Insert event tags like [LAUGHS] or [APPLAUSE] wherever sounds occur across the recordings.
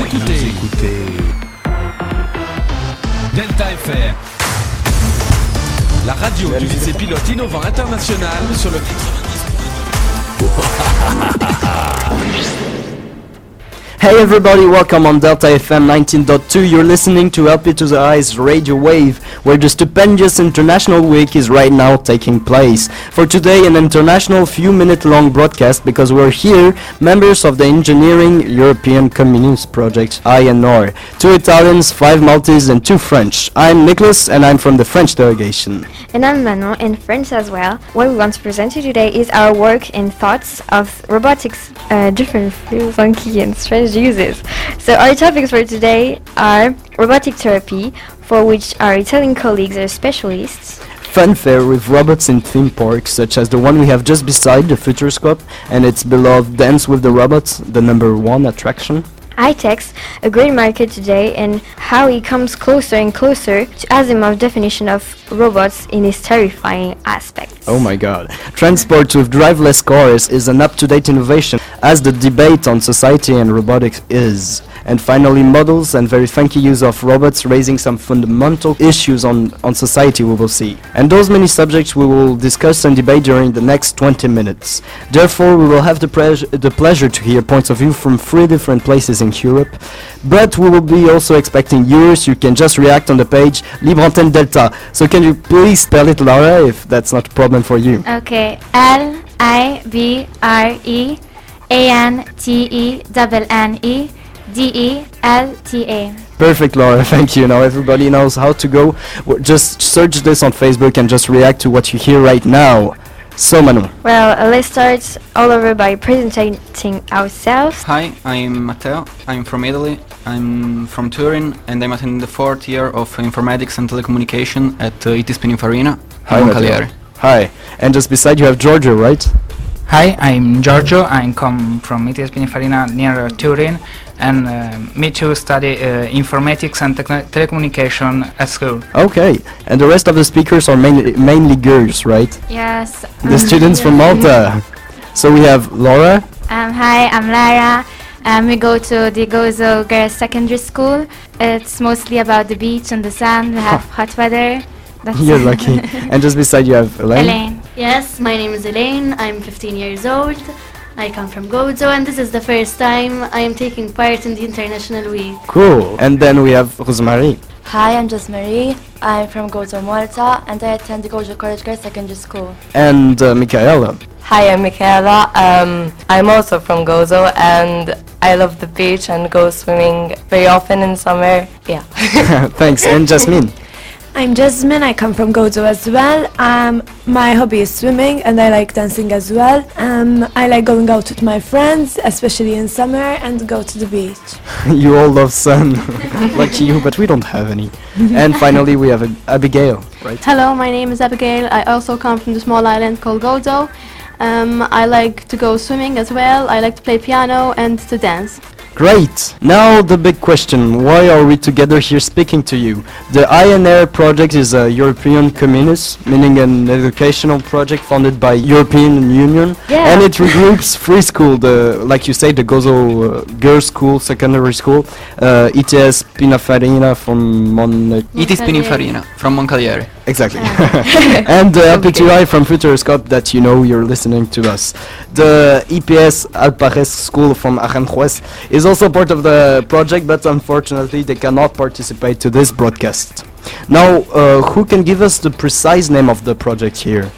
Vous écoutez Delta FR. La radio du lycée pilote innovant international sur le 90. Hey everybody, welcome on Delta FM 19.2. You're listening to LP to the Eyes Radio Wave, where the stupendous International Week is right now taking place. For today, an international few minute long broadcast because we're here, members of the Engineering European Comenius Project, INR. Two Italians, five Maltese, and two French. I'm Nicholas, and I'm from the French delegation. And I'm Manon, in French as well. What we want to present you today is our work and thoughts of robotics, uh, different funky and strange uses. So our topics for today are robotic therapy, for which our Italian colleagues are specialists. Funfair with robots in theme parks, such as the one we have just beside the Futuroscope, and its beloved Dance with the Robots, the number one attraction. iTex, a great market today, and how it comes closer and closer to Asimov's definition of robots in its terrifying aspects. Oh my god. Transport with driveless cars is an up-to-date innovation, as the debate on society and robotics is. And finally, models and very funky use of robots raising some fundamental issues on, on society we will see. And those many subjects we will discuss and debate during the next 20 minutes. Therefore, we will have the, the pleasure to hear points of view from three different places in Europe. But we will be also expecting yours. You can just react on the page Libre Antenne Delta. So can you please spell it, Laura, if that's not a problem for you? Okay, L I B R E A N T E double N E D E L T A. Perfect, Laura. [LAUGHS] Thank you. Now everybody knows how to go. W- Just search this on Facebook and just react to what you hear right now. So, Manu. Well, uh, let's start all over by presenting ourselves. Hi, I'm Matteo. I'm from Italy. I'm from Turin, and I'm attending the fourth year of informatics and telecommunication at uh, IT Pininfarina Hi, in Matteo. Hi. And just beside you have Giorgio, right? Hi, I'm Giorgio. I come from ITS Pininfarina near uh, Turin, and uh, me too study uh, informatics and techno- telecommunication at school. Okay. And the rest of the speakers are mainly, mainly girls, right? Yes. The students from Malta. So we have Laura. Um, hi, I'm Lara. Um, we go to the Gozo Girls Secondary School. It's mostly about the beach and the sun. We have hot weather. That's You're lucky. [LAUGHS] and just beside you have Elaine. Elaine. Yes, my name is Elaine. I'm 15 years old. I come from Gozo, and this is the first time I am taking part in the International Week. Cool. And then we have Rosemary. Hi, I'm Josemarie. I'm from Gozo, Malta, and I attend the Gozo College Girls Secondary School. And uh, Michaela. Hi, I'm Michaela. Um, I'm also from Gozo, and I love the beach and go swimming very often in summer. Yeah. [LAUGHS] Thanks. And Jasmine. [LAUGHS] I'm Jasmine, I come from Gozo as well. Um, my hobby is swimming and I like dancing as well. Um, I like going out with my friends, especially in summer, and go to the beach. [LAUGHS] you all love sun. [LAUGHS] like you, but we don't have any. and finally we have Abigail, right? Hello, my name is Abigail. I also come from the small island called Gozo. Um, I like to go swimming as well. I like to play piano and to dance. Great! Now the big question, why are we together here speaking to you? The INR project is a European Comenius, meaning an educational project funded by European Union, Yeah. and it regroups free school, the like you say, the Gozo uh, Girls School, secondary school, uh, ETS Pininfarina from Mon... IT Pininfarina from Moncalieri. Exactly. [LAUGHS] [LAUGHS] and the LP2I from Futuroscope that you know you're listening to us. The EPS Alpajés School from Aranjuez is also part of the project, but unfortunately they cannot participate to this broadcast. Now, uh, who can give us the precise name of the project here?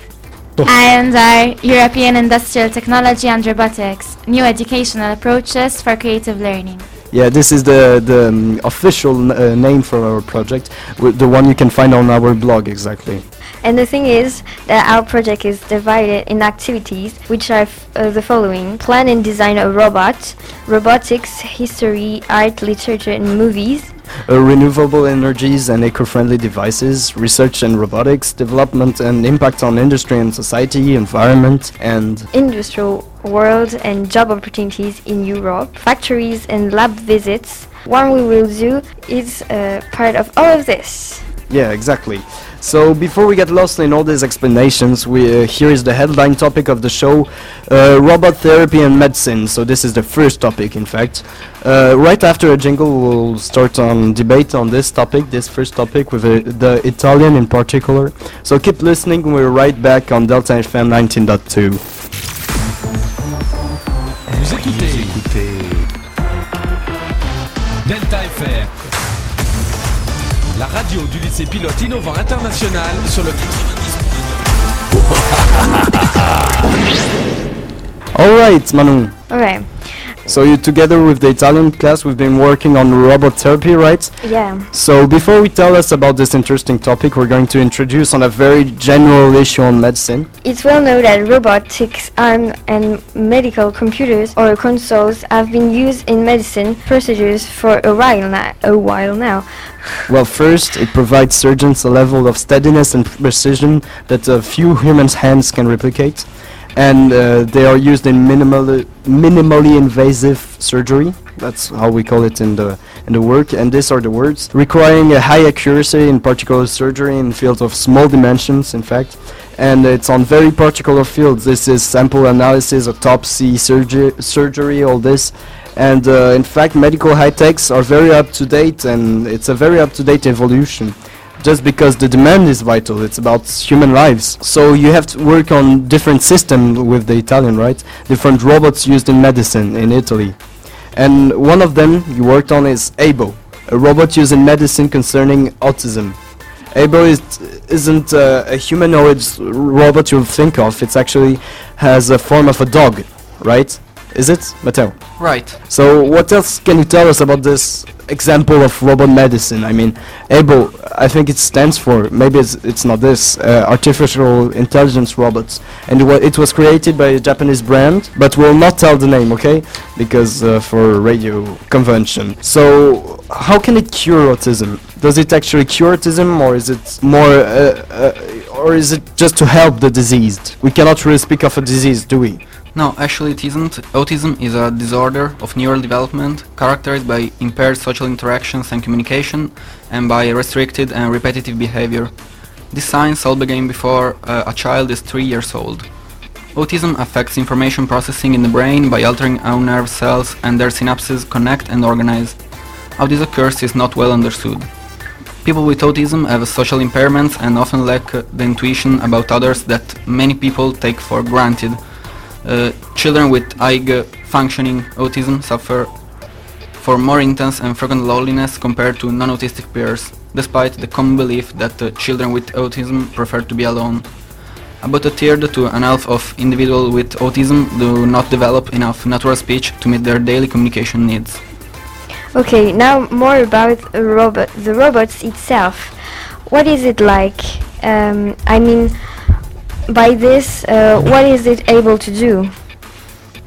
And our European Industrial Technology and Robotics, new educational approaches for creative learning. Yeah, this is the the um, official uh, name for our project, the one you can find on our blog exactly. And the thing is that our project is divided in activities which are uh, the following plan and design a robot, robotics, history, art, literature, and movies, Uh, renewable energies and eco-friendly devices, research and robotics, development and impact on industry and society, environment, and industrial world and job opportunities in Europe, factories and lab visits. What we will do is uh, part of all of this. Yeah, exactly. So before we get lost in all these explanations, we uh, here is the headline topic of the show: uh, robot therapy and medicine. So this is the first topic, in fact. Uh, right after a jingle, we'll start on debate on this topic, this first topic with uh, the Italian in particular. So keep listening. We're right back on Delta FM 19.2. La radio du lycée pilote innovant international sur le 90. All right, Manu. Alright. So you together with the Italian class, we've been working on robot therapy, right? Yeah. So before we tell us about this interesting topic, we're going to introduce on a very general issue on medicine. It's well known that robotics arm and medical computers or consoles have been used in medicine procedures for a while now. A while now. [LAUGHS] Well, first, it provides surgeons a level of steadiness and precision that a few humans' hands can replicate. And uh, they are used in minimally, minimally invasive surgery. That's how we call it in the in the work. And these are the words requiring a high accuracy in particular surgery in fields of small dimensions. In fact, and it's on very particular fields. This is sample analysis, autopsy, surgery, surgery, all this. And uh, in fact, medical high techs are very up to date, and it's a very up to date evolution. Just because the demand is vital, it's about human lives. So you have to work on different systems with the Italian, right? Different robots used in medicine in Italy. And one of them you worked on is AIBO, a robot used in medicine concerning autism. AIBO is, isn't uh, a humanoid robot you think of, it's actually has a form of a dog, right? Is it, Matteo? Right. So what else can you tell us about this example of robot medicine? I mean, AIBO, I think it stands for, maybe it's, it's not this, uh, artificial intelligence robots. And it, wa- it was created by a Japanese brand, but we'll not tell the name, okay? Because uh, for radio convention. So how can it cure autism? Does it actually cure autism or is it more, uh, uh, or is it just to help the diseased? We cannot really speak of a disease, do we? No, actually it isn't. Autism is a disorder of neural development characterized by impaired social interactions and communication and by restricted and repetitive behavior. These signs all begin before uh, a child is 3 years old. Autism affects information processing in the brain by altering how nerve cells and their synapses connect and organize. How this occurs is not well understood. People with autism have social impairments and often lack uh, the intuition about others that many people take for granted. Uh, children with high functioning autism suffer for more intense and frequent loneliness compared to non-autistic peers, despite the common belief that uh, children with autism prefer to be alone. About a third to an half of individuals with autism do not develop enough natural speech to meet their daily communication needs. Okay, now more about robot, the robots itself. What is it like? Um, I mean, by this, uh, what is it able to do?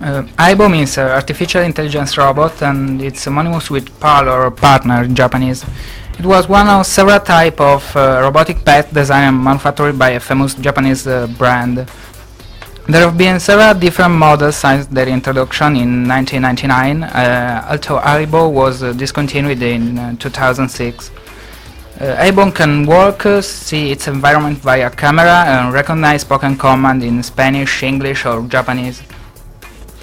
Uh, AIBO means uh, artificial intelligence robot and it's synonymous with PAL or partner in Japanese. It was one of several type of uh, robotic pet designed and manufactured by a famous Japanese uh, brand. There have been several different models since their introduction in 1999, uh, although AIBO was uh, discontinued in uh, 2006. Uh, Aibo can work, uh, see its environment via camera and recognize spoken command in Spanish, English or Japanese.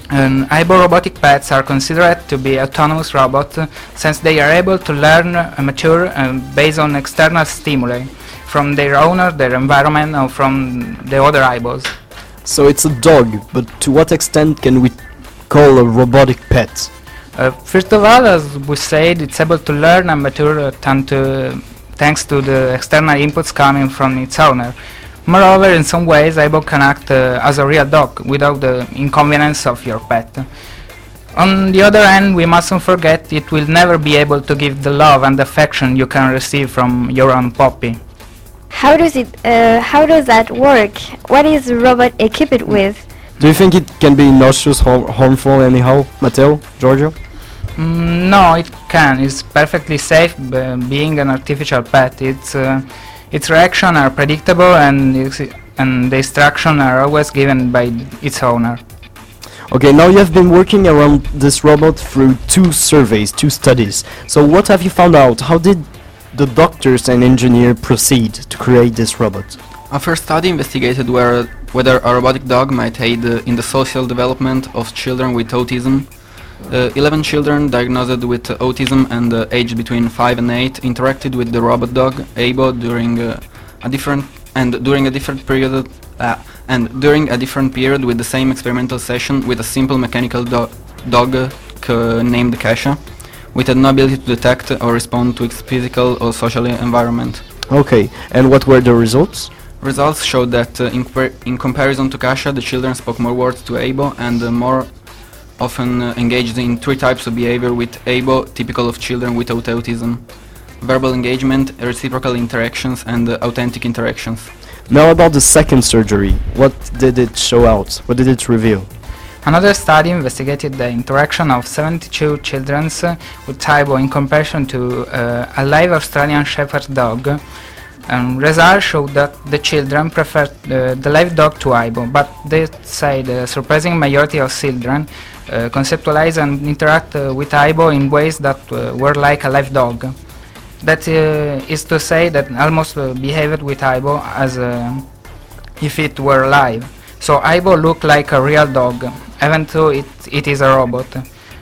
And Aibo robotic pets are considered to be autonomous robots uh, since they are able to learn and mature uh, based on external stimuli from their owner, their environment or from the other Aibos. So it's a dog, but to what extent can we call a robotic pet? Uh, first of all, as we said, it's able to learn and mature uh, thanks to the external inputs coming from its owner. Moreover, in some ways, Aibo can act uh, as a real dog without the inconvenience of your pet. On the other hand, we mustn't forget it will never be able to give the love and affection you can receive from your own puppy. How does it? Uh, how does that work? What is the robot equipped with? Do you think it can be nauseous, har- harmful anyhow? Matteo? Giorgio? Mm, no, it can. It's perfectly safe b- being an artificial pet. Its uh, its reactions are predictable and its, and the instructions are always given by its owner. Okay, now you have been working around this robot through two surveys, two studies. So what have you found out? How did the doctors and engineers proceed to create this robot? Our first study investigated where, whether a robotic dog might aid uh, in the social development of children with autism. Uh, 11 children diagnosed with autism and uh, aged between 5 and 8 interacted with the robot dog Aibo during uh, a different and during a different period uh, and during a different period with the same experimental session with a simple mechanical do dog named Kasha, with no ability to detect or respond to its physical or social environment. Okay, and what were the results? Results showed that uh, in, in comparison to Kasha, the children spoke more words to Aibo and uh, more often uh, engaged in three types of behavior with Aibo typical of children without autism. Verbal engagement, reciprocal interactions and uh, authentic interactions. Now about the second surgery. What did it show out? What did it reveal? Another study investigated the interaction of 72 children uh, with Aibo in comparison to uh, a live Australian Shepherd dog. And results showed that the children preferred uh, the live dog to Aibo, but they said the surprising majority of children conceptualize and interact uh, with Aibo in ways that uh, were like a live dog. That uh, is to say that almost uh, behaved with Aibo as uh, if it were live. So Aibo looked like a real dog, even though it, it is a robot.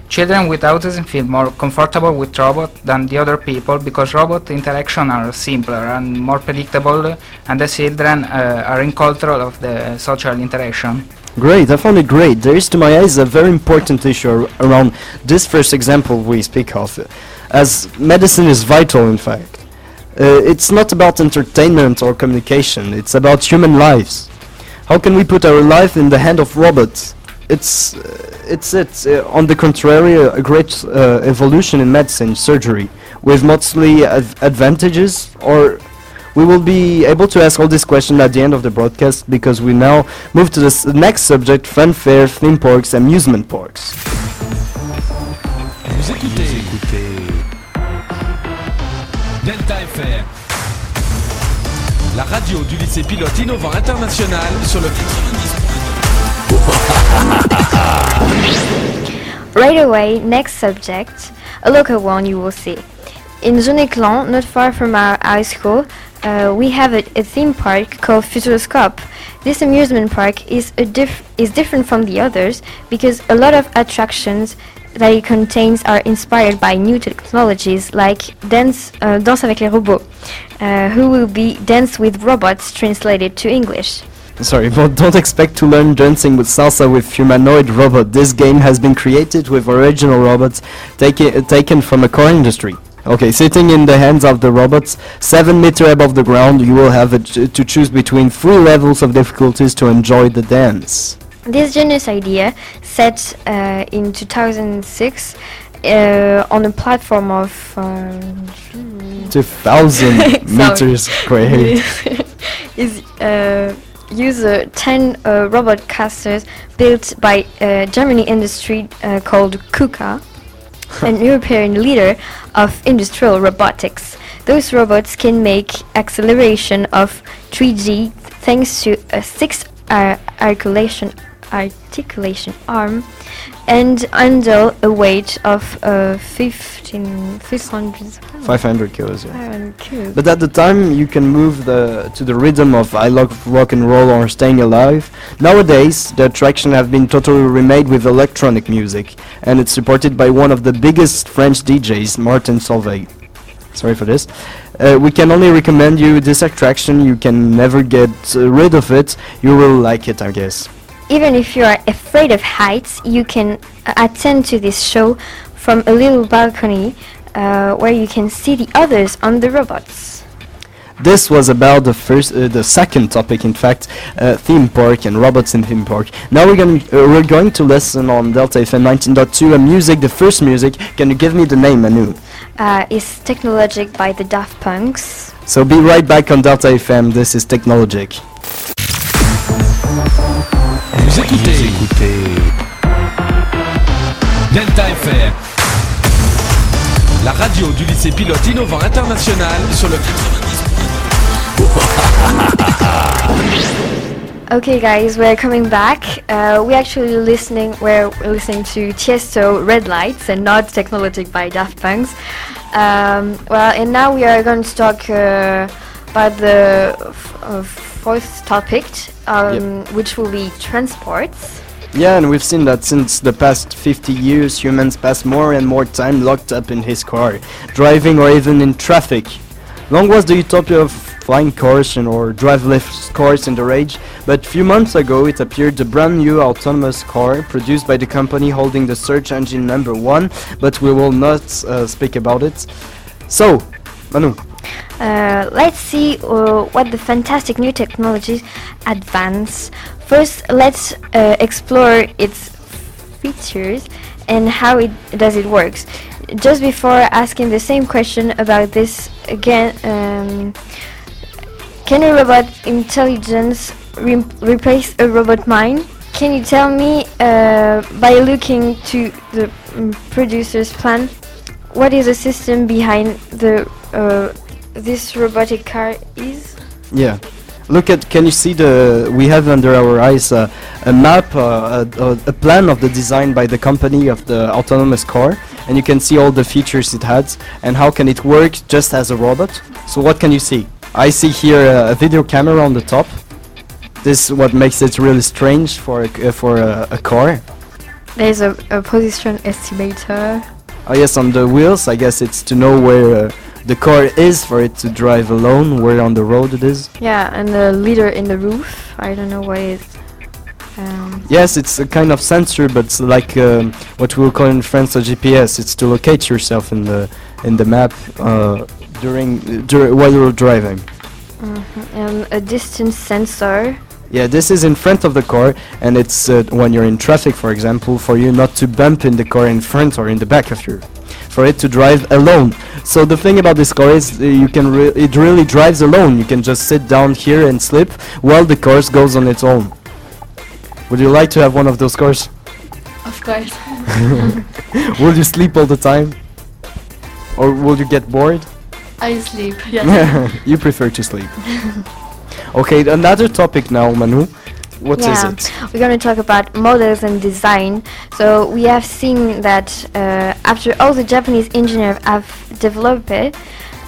Children with autism feel more comfortable with robot than the other people because robot interaction are simpler and more predictable and the children uh, are in control of the social interaction. Great, I found it great. There is to my eyes a very important issue ar- around this first example we speak of, as medicine is vital in fact. Uh, it's not about entertainment or communication, it's about human lives. How can we put our life in the hand of robots? It's, uh, it's it. Uh, on the contrary, a great uh, evolution in medicine, surgery, with mostly ad- advantages, or we will be able to ask all these questions at the end of the broadcast because we now move to the next subject, funfair, theme parks, amusement parks. Vous écoutez, Delta FM, la radio du lycée pilote innovant international sur le Right away, next subject, a local one you will see. In Jaunay-Clan, not far from our high school, uh, we have a, a theme park called Futuroscope. This amusement park is a diff- is different from the others because a lot of attractions that it contains are inspired by new technologies like Dance, uh, Danse avec les robots, uh, who will be Dance with Robots translated to English. Sorry, [LAUGHS] but don't expect to learn dancing with salsa with humanoid robot. This game has been created with original robots taken taken from a car industry. Okay, sitting in the hands of the robots, 7 meter above the ground, you will have a to choose between three levels of difficulties to enjoy the dance. This genius idea, set uh, in 2006 uh, on a platform of um, 2000 [LAUGHS] meters squared. [LAUGHS] is uh, use uh, 10 uh, robot casters built by uh, Germany industry uh, called KUKA, [LAUGHS] an European leader of industrial robotics. Those robots can make acceleration of 3G thanks to a six uh, articulation articulation arm and handle a weight of uh, 15 500 500 kilos, yeah. 500 kilos. But at the time, you can move the to the rhythm of I love rock and roll or staying alive. Nowadays, the attraction have been totally remade with electronic music, and it's supported by one of the biggest French DJs, Martin Solveig. Sorry for this. Uh, we can only recommend you this attraction. You can never get uh, rid of it. You will like it, I guess. Even if you are afraid of heights, you can uh, attend to this show from a little balcony uh, where you can see the others on the robots. This was about the first, uh, the second topic, in fact, uh, theme park and robots in theme park. Now we're going, uh, we're going to listen on Delta FM 19.2 a music. The first music. Can you give me the name, Manu? Uh, is Technologic by the Daft Punks. So be right back on Delta FM. This is Technologic. Vous écoutez, Delta FM, la radio du lycée pilote innovant international sur le 90. [LAUGHS] Okay, guys, we're coming back. Uh, we're actually listening. We're listening to Tiesto Red Lights and not Technologic by Daft Punk. Um, well, and now we are going to talk uh, about the f- uh, fourth topic, um, which will be transports. Yeah, and we've seen that since the past 50 years, humans pass more and more time locked up in his car, driving or even in traffic. Long was the utopia of flying cars and or driverless cars in the rage, but few months ago it appeared the brand new autonomous car produced by the company holding the search engine number one, but we will not uh, speak about it. So, Manu, Uh, let's see uh, what the fantastic new technologies advance. First, let's uh, explore its features and how it does it works. Just before asking the same question about this again, um, can a robot intelligence re- replace a robot mind? Can you tell me uh, by looking to the mm, producer's plan what is the system behind the uh, this robotic car is? Yeah. Look at, can you see the, we have under our eyes uh, a map, uh, a, a, a plan of the design by the company of the autonomous car, and you can see all the features it has, and how can it work just as a robot. So what can you see? I see here uh, a video camera on the top. This is what makes it really strange for a, uh, for a, a car. There's a, a position estimator. Oh yes, on the wheels, I guess it's to know where uh, the car is for it to drive alone, where on the road it is. Yeah, and the lidar in the roof. I don't know what it. Um, Yes, it's a kind of sensor, but it's like um, what we'll call in France a GPS. It's to locate yourself in the in the map uh, during dur- while you're driving. mhm, And a distance sensor. Yeah, this is in front of the car, and it's uh, when you're in traffic, for example, for you not to bump in the car in front or in the back of you, for it to drive alone. So the thing about this car is uh, you can re- it really drives alone. You can just sit down here and sleep while the car goes on its own. Would you like to have one of those cars? Of course. [LAUGHS] will you sleep all the time? Or will you get bored? I sleep. [LAUGHS] Yes. you prefer to sleep. [LAUGHS] okay, another topic now, Manu. What is yeah, it? we're going to talk about models and design. So we have seen that uh, after all the Japanese engineers have developed it,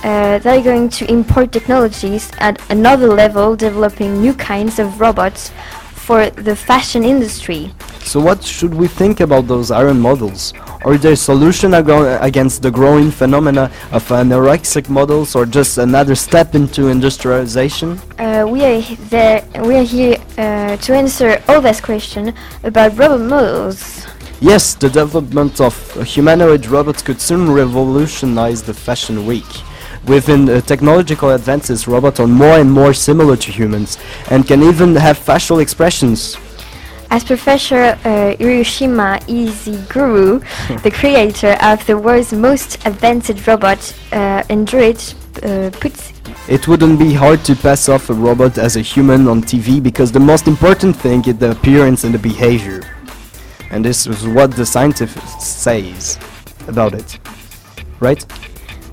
uh, they're going to import technologies at another level, developing new kinds of robots for the fashion industry. So what should we think about those iron models? Are there solution ago- against the growing phenomena of anorexic models or just another step into industrialization? Uh, we are there. We are here uh, to answer all these questions about robot models. Yes, the development of humanoid robots could soon revolutionize the fashion week. Within uh, technological advances, robots are more and more similar to humans and can even have facial expressions. As Professor uh, Hiroshima Ishiguro, the [LAUGHS] creator of the world's most advanced robot, uh, Android, uh, puts It wouldn't be hard to pass off a robot as a human on TV because the most important thing is the appearance and the behavior. And this is what the scientific says about it. Right?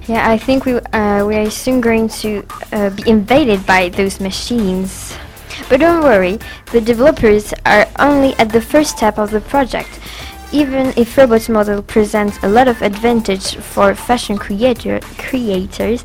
Yeah, I think we uh, we are soon going to uh, be invaded by those machines. But don't worry, the developers are only at the first step of the project. Even if robot model presents a lot of advantage for fashion creator creators,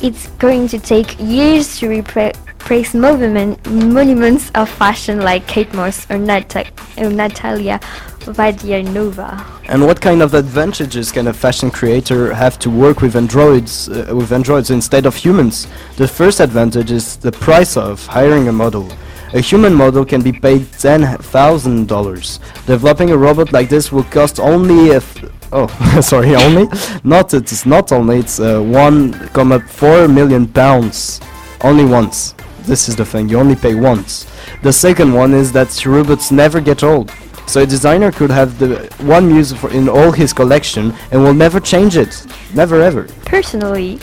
it's going to take years to repra- replace movement monuments of fashion like Kate Moss or, or Natalia Vodianova. And what kind of advantages can a fashion creator have to work with androids uh, with androids instead of humans? The first advantage is the price of hiring a model. A human model can be paid $10,000. Developing a robot like this will cost only if oh [LAUGHS] sorry only not it's not only it's uh, 1.4 million pounds only once. This is the thing, you only pay once. The second one is that robots never get old. So a designer could have the one muse for in all his collection and will never change it. Never ever. Personally,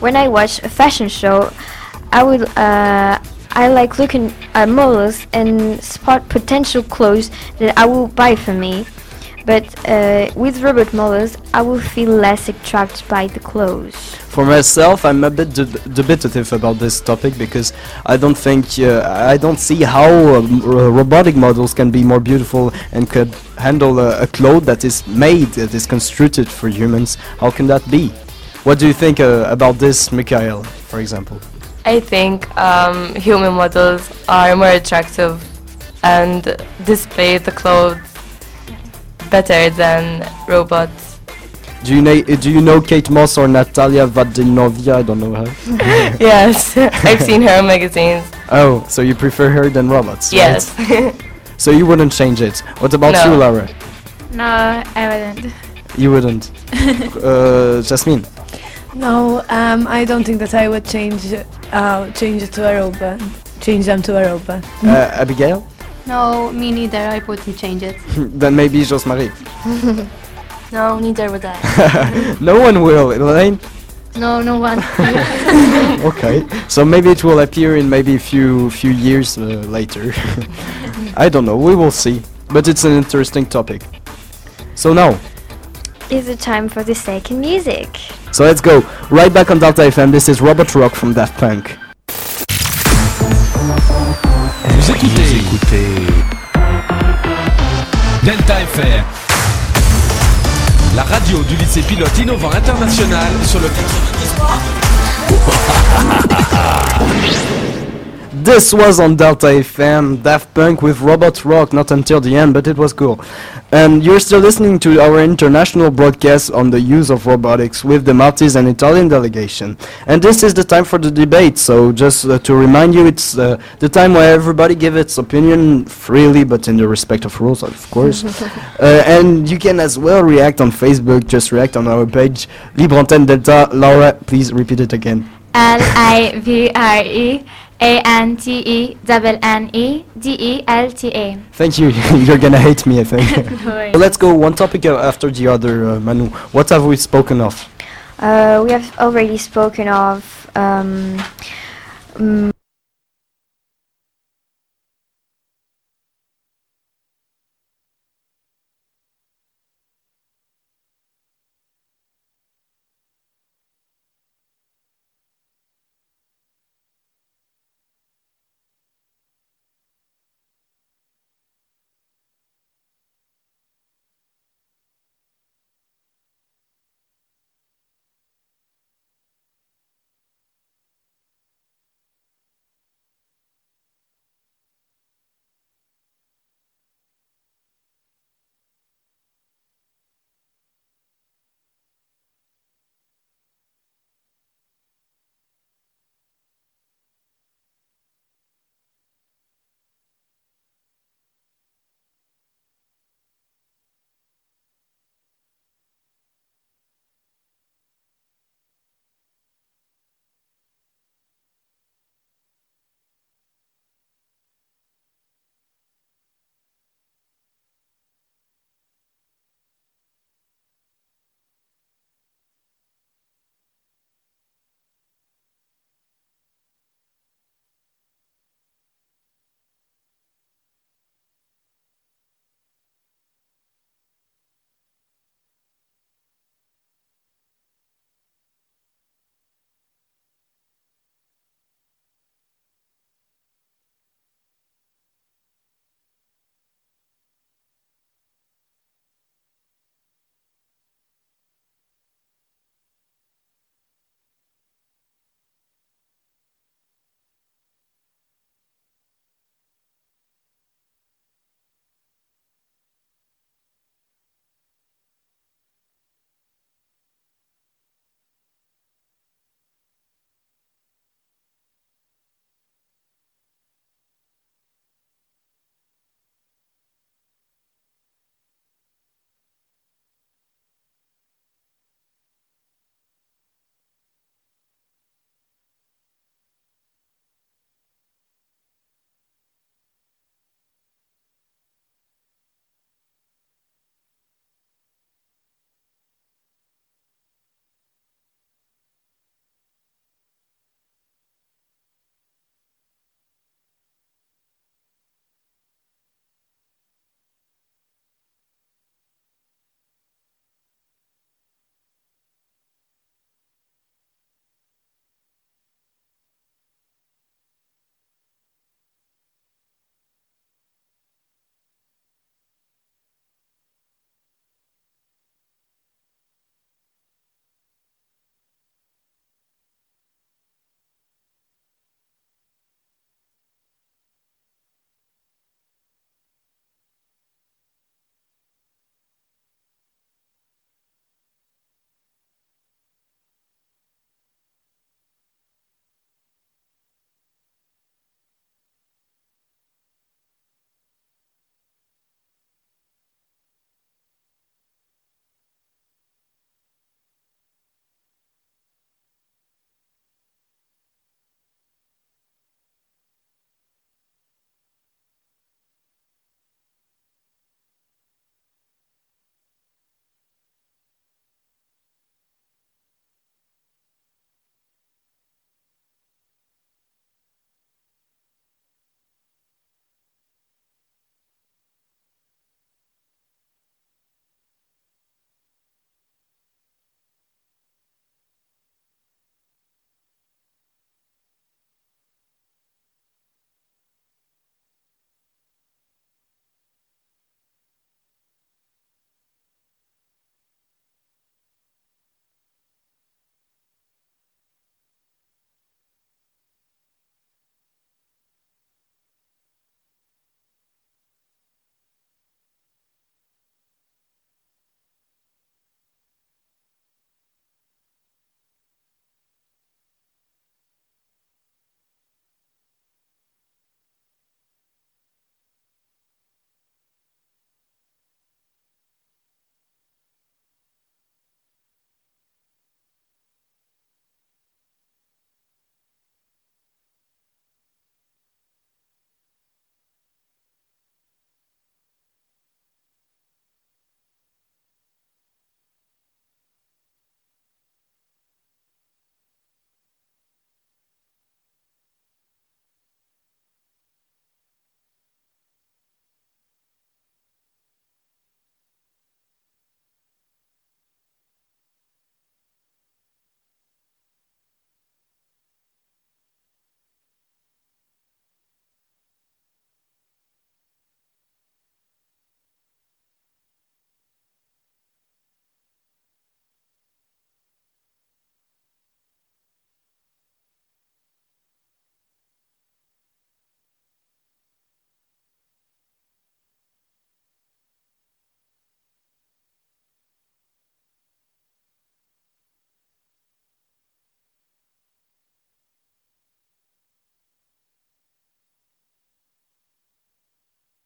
when I watch a fashion show, I would uh, I like looking at models and spot potential clothes that I will buy for me. But uh, with robot models, I will feel less attracted by the clothes. For myself, I'm a bit deb- dubitative about this topic because I don't think uh, I don't see how um, r- robotic models can be more beautiful and could handle a, a cloth that is made that is constructed for humans. How can that be? What do you think uh, about this, Mikhail, for example? I think um, human models are more attractive and display the clothes better than robots. Do you, na- do you know Kate Moss or Natalia Vodianova? I don't know her. [LAUGHS] yes, [LAUGHS] I've seen her in magazines. Oh, so you prefer her than robots? right? Yes. [LAUGHS] So you wouldn't change it. What about No. you, Laura? No, I wouldn't. You wouldn't. uh, Jasmine. No, um, I don't think that I would change uh, change it to a robot. Change them to a robot. Uh, Abigail? No, me neither. I wouldn't change it. [LAUGHS] then maybe Josemarie. [LAUGHS] no, neither would I. [LAUGHS] no one will, Elaine. No, no one. okay, so maybe it will appear in maybe a few few years uh, later. I don't know. We will see. But it's an interesting topic. So now, Is it time for the second music? so let's go right back on Delta FM. This is Robot Rock from Daft Punk. Vous écoutez, Delta FM, la radio du lycée pilote innovant international sur le. 90. [LAUGHS] This was on Delta FM, Daft Punk with Robot Rock, not until the end, but it was cool. And you're still listening to our international broadcast on the use of robotics with the Maltese and Italian delegation. And this is the time for the debate, so just uh, to remind you, it's uh, the time where everybody gives its opinion freely, but in the respect of rules, of course. [LAUGHS] uh, and you can as well react on Facebook, just react on our page, Libre Antenne Delta. Laura, please repeat it again. L I V R E A N T E double N E D E L T A. Thank you. [LAUGHS] You're gonna hate me, I think. [LAUGHS] No let's go one topic after the other, uh, Manu. What have we spoken of? Uh, we have already spoken of um, mm,